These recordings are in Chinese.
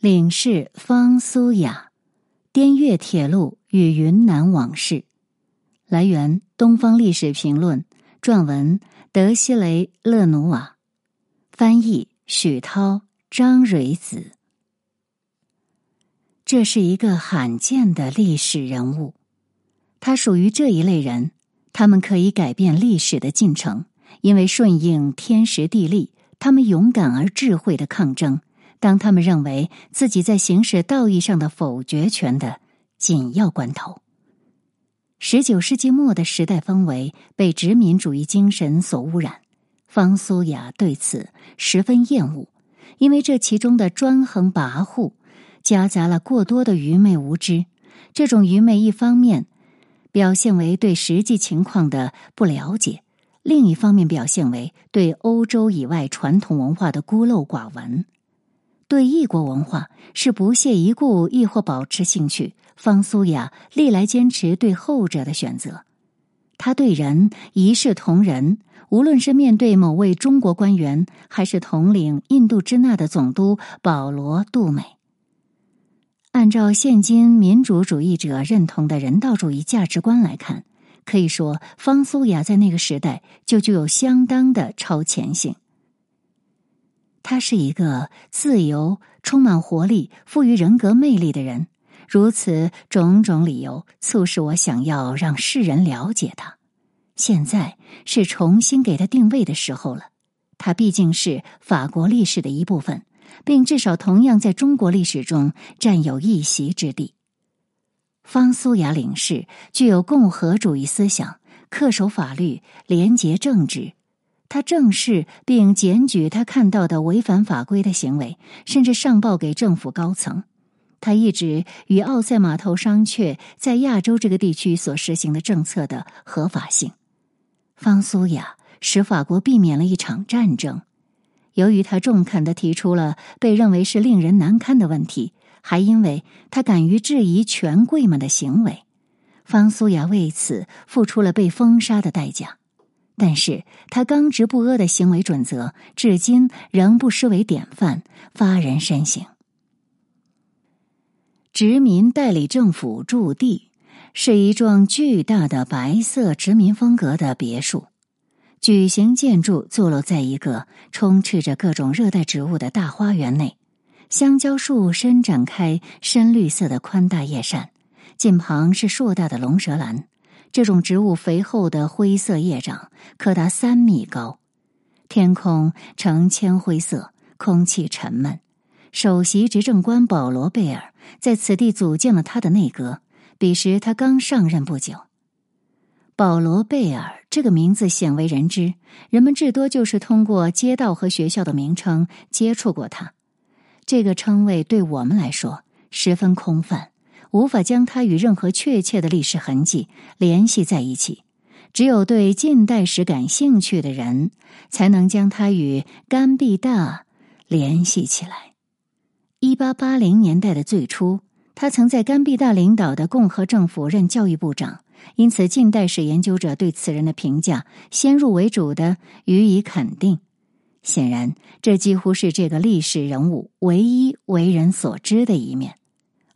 领事方苏雅，滇越铁路与云南往事。来源：《东方历史评论》，撰文：德西雷勒努瓦，翻译：许涛、张蕊子。这是一个罕见的历史人物，他属于这一类人，他们可以改变历史的进程，因为顺应天时地利，他们勇敢而智慧的抗争。当他们认为自己在行使道义上的否决权的紧要关头，十九世纪末的时代氛围被殖民主义精神所污染。方苏雅对此十分厌恶，因为这其中的专横跋扈夹杂了过多的愚昧无知。这种愚昧一方面表现为对实际情况的不了解，另一方面表现为对欧洲以外传统文化的孤陋寡闻。对异国文化是不屑一顾，亦或保持兴趣。方苏雅历来坚持对后者的选择。他对人一视同仁，无论是面对某位中国官员，还是统领印度支那的总督保罗·杜美。按照现今民主主义者认同的人道主义价值观来看，可以说方苏雅在那个时代就具有相当的超前性。他是一个自由、充满活力、富于人格魅力的人。如此种种理由促使我想要让世人了解他。现在是重新给他定位的时候了。他毕竟是法国历史的一部分，并至少同样在中国历史中占有一席之地。方苏雅领事具有共和主义思想，恪守法律，廉洁正直。他正视并检举他看到的违反法规的行为，甚至上报给政府高层。他一直与奥赛码头商榷在亚洲这个地区所实行的政策的合法性。方苏雅使法国避免了一场战争。由于他中肯的提出了被认为是令人难堪的问题，还因为他敢于质疑权贵们的行为，方苏雅为此付出了被封杀的代价。但是他刚直不阿的行为准则，至今仍不失为典范，发人深省。殖民代理政府驻地是一幢巨大的白色殖民风格的别墅，矩形建筑坐落在一个充斥着各种热带植物的大花园内，香蕉树伸展开深绿色的宽大叶扇，近旁是硕大的龙舌兰。这种植物肥厚的灰色叶掌可达三米高，天空呈铅灰色，空气沉闷。首席执政官保罗·贝尔在此地组建了他的内阁，彼时他刚上任不久。保罗·贝尔这个名字鲜为人知，人们至多就是通过街道和学校的名称接触过他。这个称谓对我们来说十分空泛。无法将它与任何确切的历史痕迹联系在一起，只有对近代史感兴趣的人才能将它与甘必大联系起来。一八八零年代的最初，他曾在甘必大领导的共和政府任教育部长，因此近代史研究者对此人的评价先入为主的予以肯定。显然，这几乎是这个历史人物唯一为人所知的一面。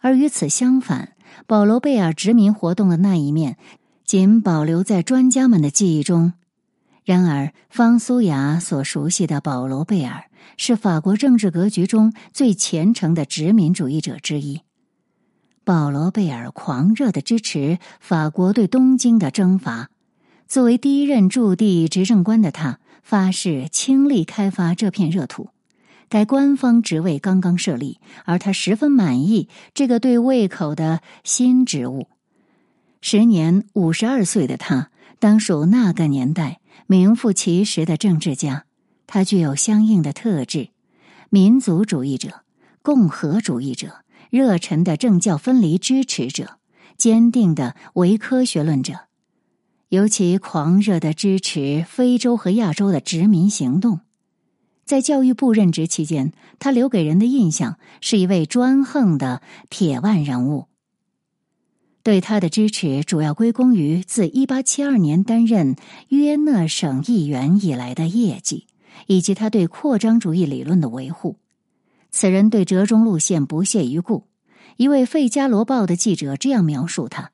而与此相反，保罗·贝尔殖民活动的那一面，仅保留在专家们的记忆中。然而，方苏雅所熟悉的保罗·贝尔是法国政治格局中最虔诚的殖民主义者之一。保罗·贝尔狂热的支持法国对东京的征伐，作为第一任驻地执政官的他，发誓倾力开发这片热土。该官方职位刚刚设立，而他十分满意这个对胃口的新职务。时年五十二岁的他，当属那个年代名副其实的政治家。他具有相应的特质：民族主义者、共和主义者、热忱的政教分离支持者、坚定的唯科学论者，尤其狂热的支持非洲和亚洲的殖民行动。在教育部任职期间，他留给人的印象是一位专横的铁腕人物。对他的支持主要归功于自一八七二年担任约讷省议员以来的业绩，以及他对扩张主义理论的维护。此人对折中路线不屑一顾。一位《费加罗报》的记者这样描述他：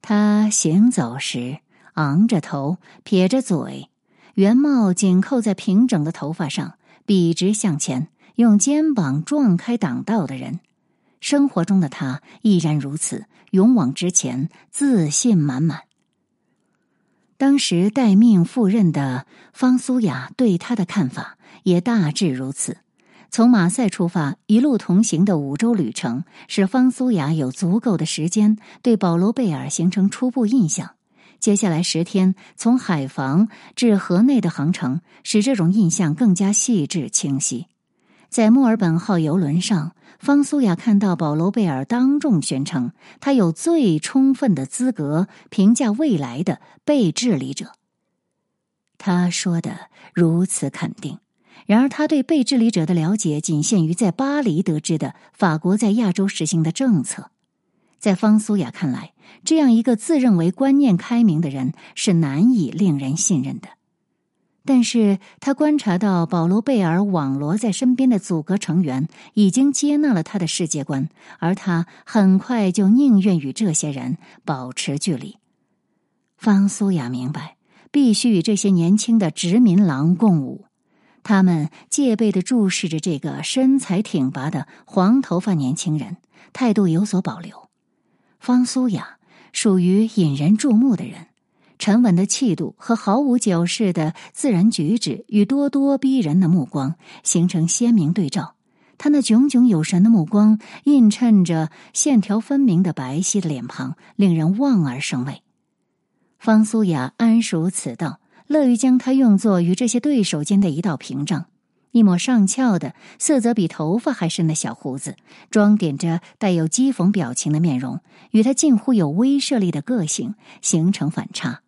他行走时昂着头，撇着嘴，圆帽紧扣在平整的头发上，笔直向前，用肩膀撞开挡道的人。生活中的他依然如此，勇往直前，自信满满。当时待命赴任的方苏雅对他的看法也大致如此。从马赛出发，一路同行的五周旅程，使方苏雅有足够的时间对保罗贝尔形成初步印象。接下来十天，从海防至河内的航程，使这种印象更加细致清晰。在墨尔本号游轮上，方苏雅看到保罗贝尔当众宣称，他有最充分的资格评价未来的被治理者。他说的如此肯定。然而，他对被治理者的了解仅限于在巴黎得知的法国在亚洲实行的政策。在方苏雅看来，这样一个自认为观念开明的人是难以令人信任的。但是他观察到保罗贝尔网罗在身边的组阁成员已经接纳了他的世界观，而他很快就宁愿与这些人保持距离。方苏雅明白，必须与这些年轻的殖民狼共舞。他们戒备的注视着这个身材挺拔的黄头发年轻人，态度有所保留。方苏雅属于引人注目的人，沉稳的气度和毫无矫饰的自然举止与咄咄逼人的目光形成鲜明对照。他那炯炯有神的目光映衬着线条分明的白皙的脸庞，令人望而生畏。方苏雅谙熟此道。乐于将它用作与这些对手间的一道屏障。一抹上翘的、色泽比头发还深的小胡子，装点着带有讥讽表情的面容，与他近乎有威慑力的个性形成反差。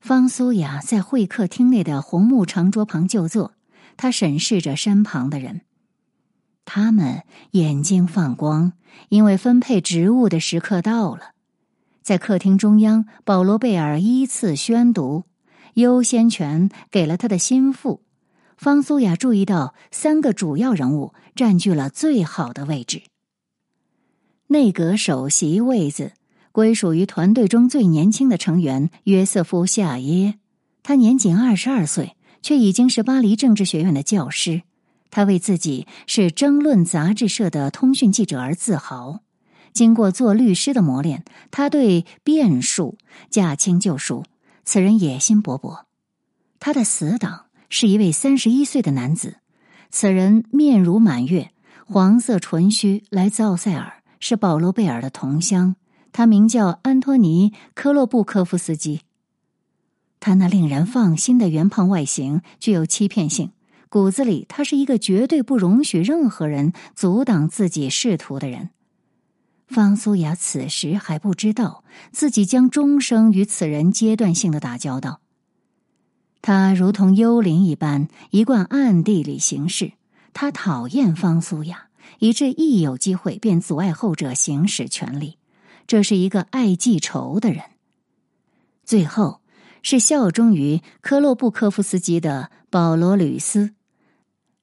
方苏雅在会客厅内的红木长桌旁就坐，他审视着身旁的人，他们眼睛放光，因为分配职务的时刻到了。在客厅中央，保罗贝尔依次宣读。优先权给了他的心腹方苏雅。注意到三个主要人物占据了最好的位置。内阁首席位子归属于团队中最年轻的成员约瑟夫·夏耶，他年仅二十二岁，却已经是巴黎政治学院的教师。他为自己是争论杂志社的通讯记者而自豪。经过做律师的磨练，他对辩术驾轻就熟。此人野心勃勃，他的死党是一位三十一岁的男子。此人面如满月，黄色唇须，来自奥塞尔，是保罗贝尔的同乡。他名叫安托尼·科洛布科夫斯基。他那令人放心的圆胖外形具有欺骗性，骨子里他是一个绝对不容许任何人阻挡自己仕途的人。方苏雅此时还不知道自己将终生与此人阶段性的打交道。他如同幽灵一般，一贯暗地里行事。他讨厌方苏雅，以致一有机会便阻碍后者行使权力。这是一个爱记仇的人。最后是效忠于科洛布科夫斯基的保罗吕斯。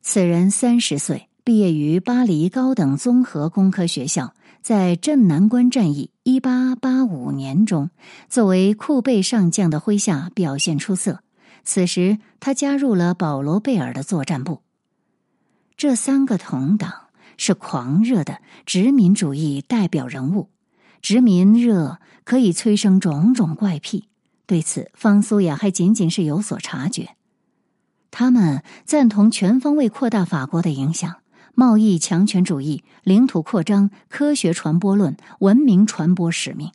此人三十岁，毕业于巴黎高等综合工科学校。在镇南关战役（一八八五年）中，作为库贝上将的麾下表现出色。此时，他加入了保罗贝尔的作战部。这三个同党是狂热的殖民主义代表人物，殖民热可以催生种种怪癖。对此，方苏雅还仅仅是有所察觉。他们赞同全方位扩大法国的影响。贸易强权主义、领土扩张、科学传播论、文明传播使命，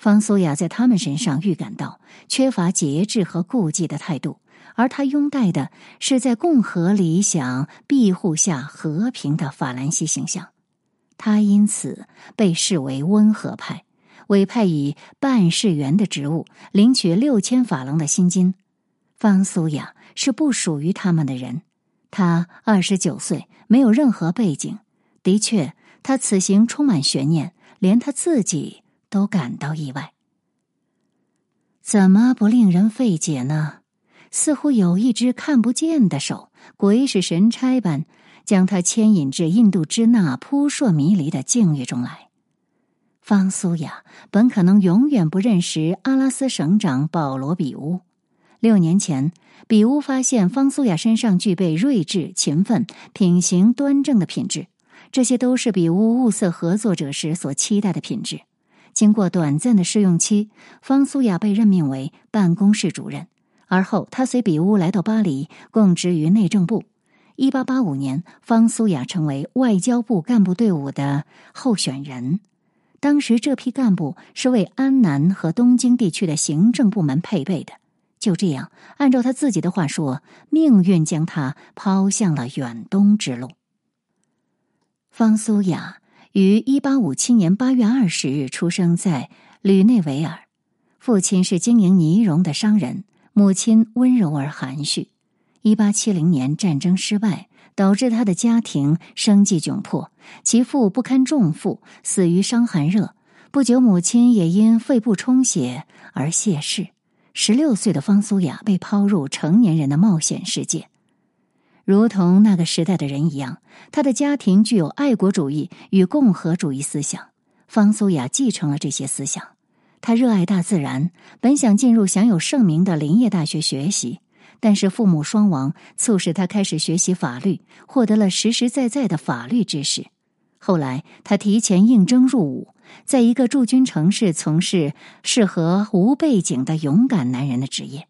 方苏雅在他们身上预感到缺乏节制和顾忌的态度，而他拥戴的是在共和理想庇护下和平的法兰西形象。他因此被视为温和派，委派以办事员的职务，领取六千法郎的薪金。方苏雅是不属于他们的人。他二十九岁，没有任何背景。的确，他此行充满悬念，连他自己都感到意外。怎么不令人费解呢？似乎有一只看不见的手，鬼使神差般将他牵引至印度支那扑朔迷离的境遇中来。方苏雅本可能永远不认识阿拉斯省长保罗·比乌。六年前，比乌发现方苏雅身上具备睿智、勤奋、品行端正的品质，这些都是比乌物色合作者时所期待的品质。经过短暂的试用期，方苏雅被任命为办公室主任。而后，他随比乌来到巴黎，供职于内政部。一八八五年，方苏雅成为外交部干部队伍的候选人。当时，这批干部是为安南和东京地区的行政部门配备的。就这样，按照他自己的话说，命运将他抛向了远东之路。方苏雅于一八五七年八月二十日出生在吕内维尔，父亲是经营呢绒的商人。母亲温柔而含蓄。一八七零年战争失败，导致他的家庭生计窘迫，其父不堪重负，死于伤寒热。不久，母亲也因肺部充血而谢世。十六岁的方苏雅被抛入成年人的冒险世界，如同那个时代的人一样，他的家庭具有爱国主义与共和主义思想。方苏雅继承了这些思想。他热爱大自然，本想进入享有盛名的林业大学学习，但是父母双亡，促使他开始学习法律，获得了实实在在的法律知识。后来，他提前应征入伍，在一个驻军城市从事适合无背景的勇敢男人的职业。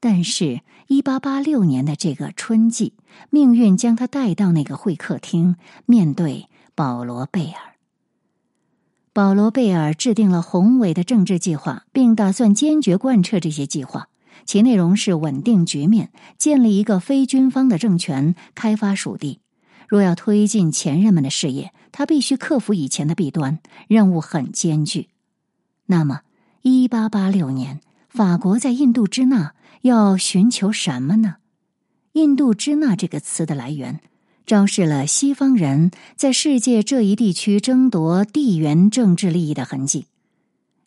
但是，一八八六年的这个春季，命运将他带到那个会客厅，面对保罗·贝尔。保罗·贝尔制定了宏伟的政治计划，并打算坚决贯彻这些计划。其内容是稳定局面，建立一个非军方的政权，开发属地。若要推进前任们的事业，他必须克服以前的弊端，任务很艰巨。那么，一八八六年，法国在印度支那要寻求什么呢？印度支那这个词的来源。昭示了西方人在世界这一地区争夺地缘政治利益的痕迹。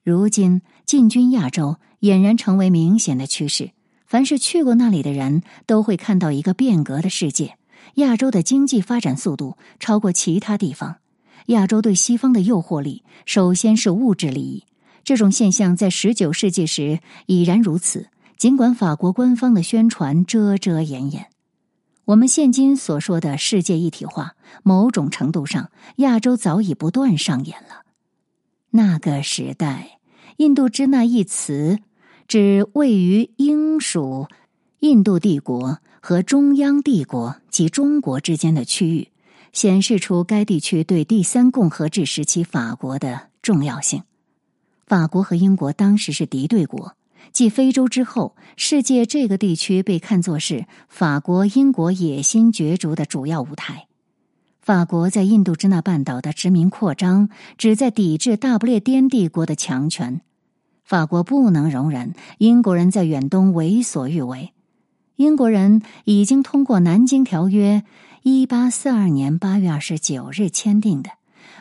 如今进军亚洲俨然成为明显的趋势。凡是去过那里的人都会看到一个变革的世界。亚洲的经济发展速度超过其他地方。亚洲对西方的诱惑力首先是物质利益。这种现象在十九世纪时已然如此。尽管法国官方的宣传遮遮掩掩。我们现今所说的世界一体化，某种程度上，亚洲早已不断上演了。那个时代，“印度支那”一词指位于英属印度帝国和中央帝国及中国之间的区域，显示出该地区对第三共和制时期法国的重要性。法国和英国当时是敌对国。继非洲之后，世界这个地区被看作是法国、英国野心角逐的主要舞台。法国在印度支那半岛的殖民扩张，旨在抵制大不列颠帝国的强权。法国不能容忍英国人在远东为所欲为。英国人已经通过《南京条约》（一八四二年八月二十九日签订的），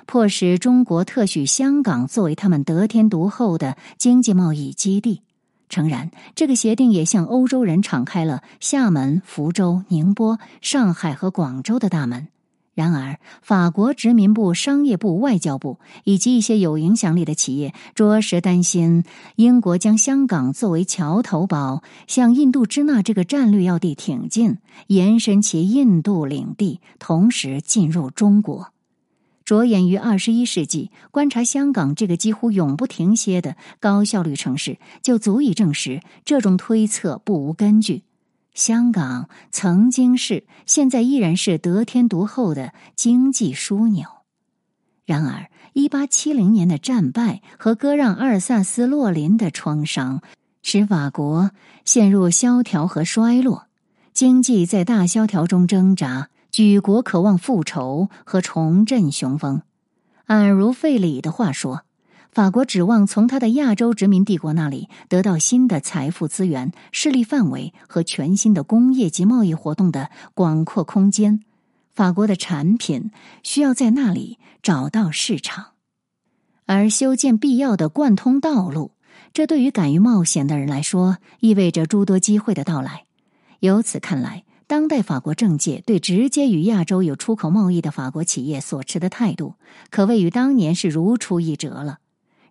迫使中国特许香港作为他们得天独厚的经济贸易基地。诚然，这个协定也向欧洲人敞开了厦门、福州、宁波、上海和广州的大门。然而，法国殖民部、商业部、外交部以及一些有影响力的企业，着实担心英国将香港作为桥头堡，向印度支那这个战略要地挺进，延伸其印度领地，同时进入中国。着眼于二十一世纪，观察香港这个几乎永不停歇的高效率城市，就足以证实这种推测不无根据。香港曾经是，现在依然是得天独厚的经济枢纽。然而，一八七零年的战败和割让阿尔萨斯、洛林的创伤，使法国陷入萧条和衰落，经济在大萧条中挣扎。举国渴望复仇和重振雄风。按如费里的话说，法国指望从他的亚洲殖民帝国那里得到新的财富资源、势力范围和全新的工业及贸易活动的广阔空间。法国的产品需要在那里找到市场，而修建必要的贯通道路，这对于敢于冒险的人来说，意味着诸多机会的到来。由此看来。当代法国政界对直接与亚洲有出口贸易的法国企业所持的态度，可谓与当年是如出一辙了。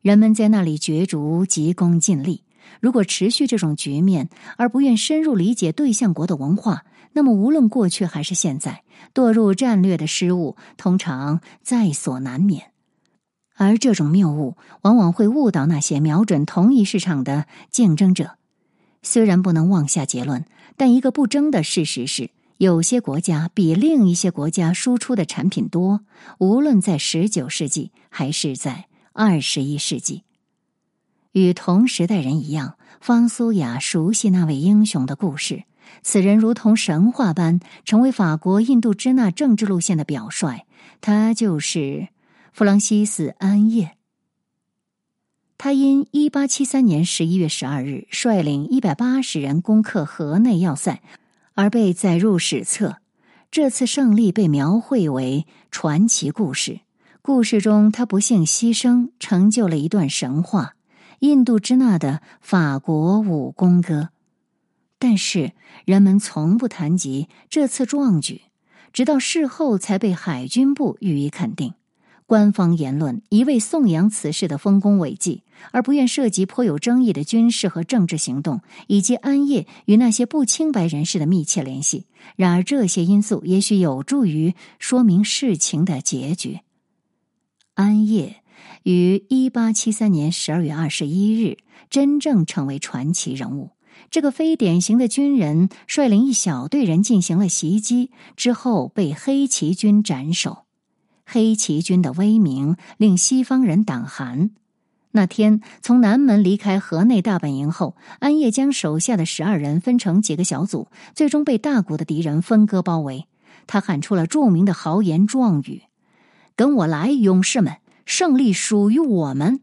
人们在那里角逐、急功近利。如果持续这种局面，而不愿深入理解对象国的文化，那么无论过去还是现在，堕入战略的失误通常在所难免。而这种谬误往往会误导那些瞄准同一市场的竞争者。虽然不能妄下结论，但一个不争的事实是，有些国家比另一些国家输出的产品多。无论在十九世纪还是在二十一世纪，与同时代人一样，方苏雅熟悉那位英雄的故事。此人如同神话般成为法国印度支那政治路线的表率。他就是弗朗西斯·安叶。他因一八七三年十一月十二日率领一百八十人攻克河内要塞，而被载入史册。这次胜利被描绘为传奇故事。故事中，他不幸牺牲，成就了一段神话——印度支那的法国武功歌。但是，人们从不谈及这次壮举，直到事后才被海军部予以肯定。官方言论一味颂扬此事的丰功伟绩，而不愿涉及颇有争议的军事和政治行动，以及安叶与那些不清白人士的密切联系。然而，这些因素也许有助于说明事情的结局。安叶于一八七三年十二月二十一日真正成为传奇人物。这个非典型的军人率领一小队人进行了袭击，之后被黑旗军斩首。黑旗军的威名令西方人胆寒。那天从南门离开河内大本营后，安叶将手下的十二人分成几个小组，最终被大股的敌人分割包围。他喊出了著名的豪言壮语：“跟我来，勇士们，胜利属于我们！”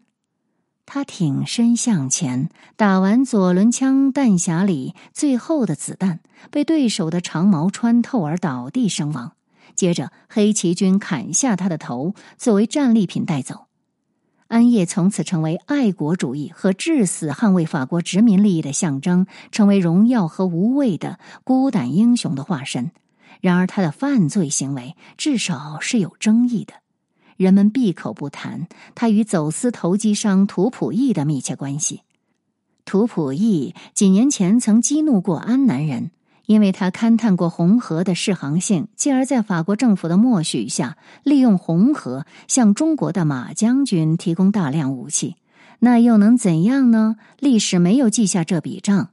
他挺身向前，打完左轮枪弹匣里最后的子弹，被对手的长矛穿透而倒地身亡。接着，黑旗军砍下他的头，作为战利品带走。安叶从此成为爱国主义和至死捍卫法国殖民利益的象征，成为荣耀和无畏的孤胆英雄的化身。然而，他的犯罪行为至少是有争议的，人们闭口不谈他与走私投机商图普义的密切关系。图普义几年前曾激怒过安南人。因为他勘探过红河的适航性，进而，在法国政府的默许下，利用红河向中国的马将军提供大量武器，那又能怎样呢？历史没有记下这笔账。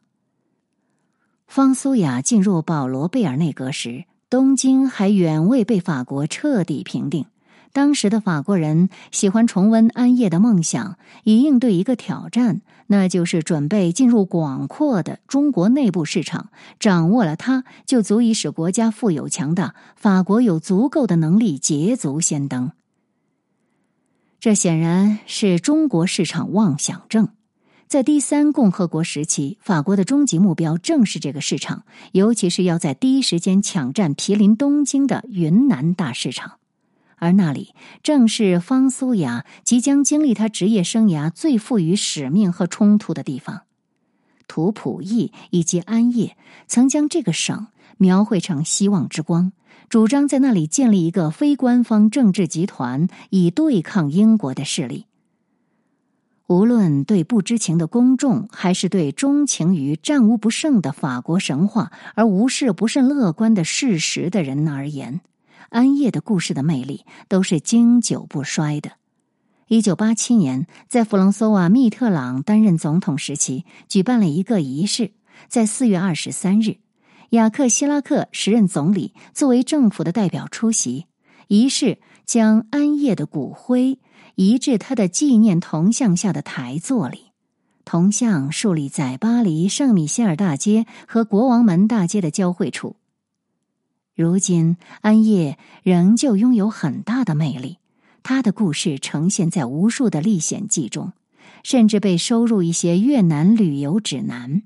方苏雅进入保罗·贝尔内阁时，东京还远未被法国彻底平定。当时的法国人喜欢重温安夜的梦想，以应对一个挑战，那就是准备进入广阔的中国内部市场。掌握了它，就足以使国家富有强大，法国有足够的能力捷足先登。这显然是中国市场妄想症。在第三共和国时期，法国的终极目标正是这个市场，尤其是要在第一时间抢占毗邻东京的云南大市场。而那里正是方苏雅即将经历他职业生涯最富于使命和冲突的地方。图普义以及安叶曾将这个省描绘成希望之光，主张在那里建立一个非官方政治集团，以对抗英国的势力。无论对不知情的公众，还是对钟情于战无不胜的法国神话而无视不甚乐观的事实的人而言。安叶的故事的魅力都是经久不衰的。一九八七年，在弗朗索瓦·密特朗担任总统时期，举办了一个仪式。在四月二十三日，雅克·希拉克时任总理作为政府的代表出席仪式，将安叶的骨灰移至他的纪念铜像下的台座里。铜像竖立在巴黎圣米歇尔大街和国王门大街的交汇处。如今，安叶仍旧拥有很大的魅力。他的故事呈现在无数的历险记中，甚至被收入一些越南旅游指南。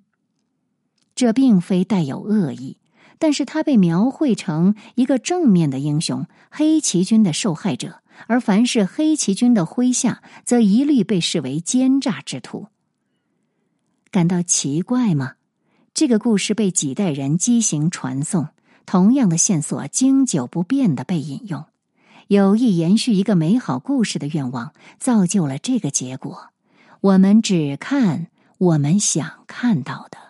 这并非带有恶意，但是他被描绘成一个正面的英雄，黑旗军的受害者，而凡是黑旗军的麾下，则一律被视为奸诈之徒。感到奇怪吗？这个故事被几代人畸形传颂。同样的线索经久不变的被引用，有意延续一个美好故事的愿望，造就了这个结果。我们只看我们想看到的。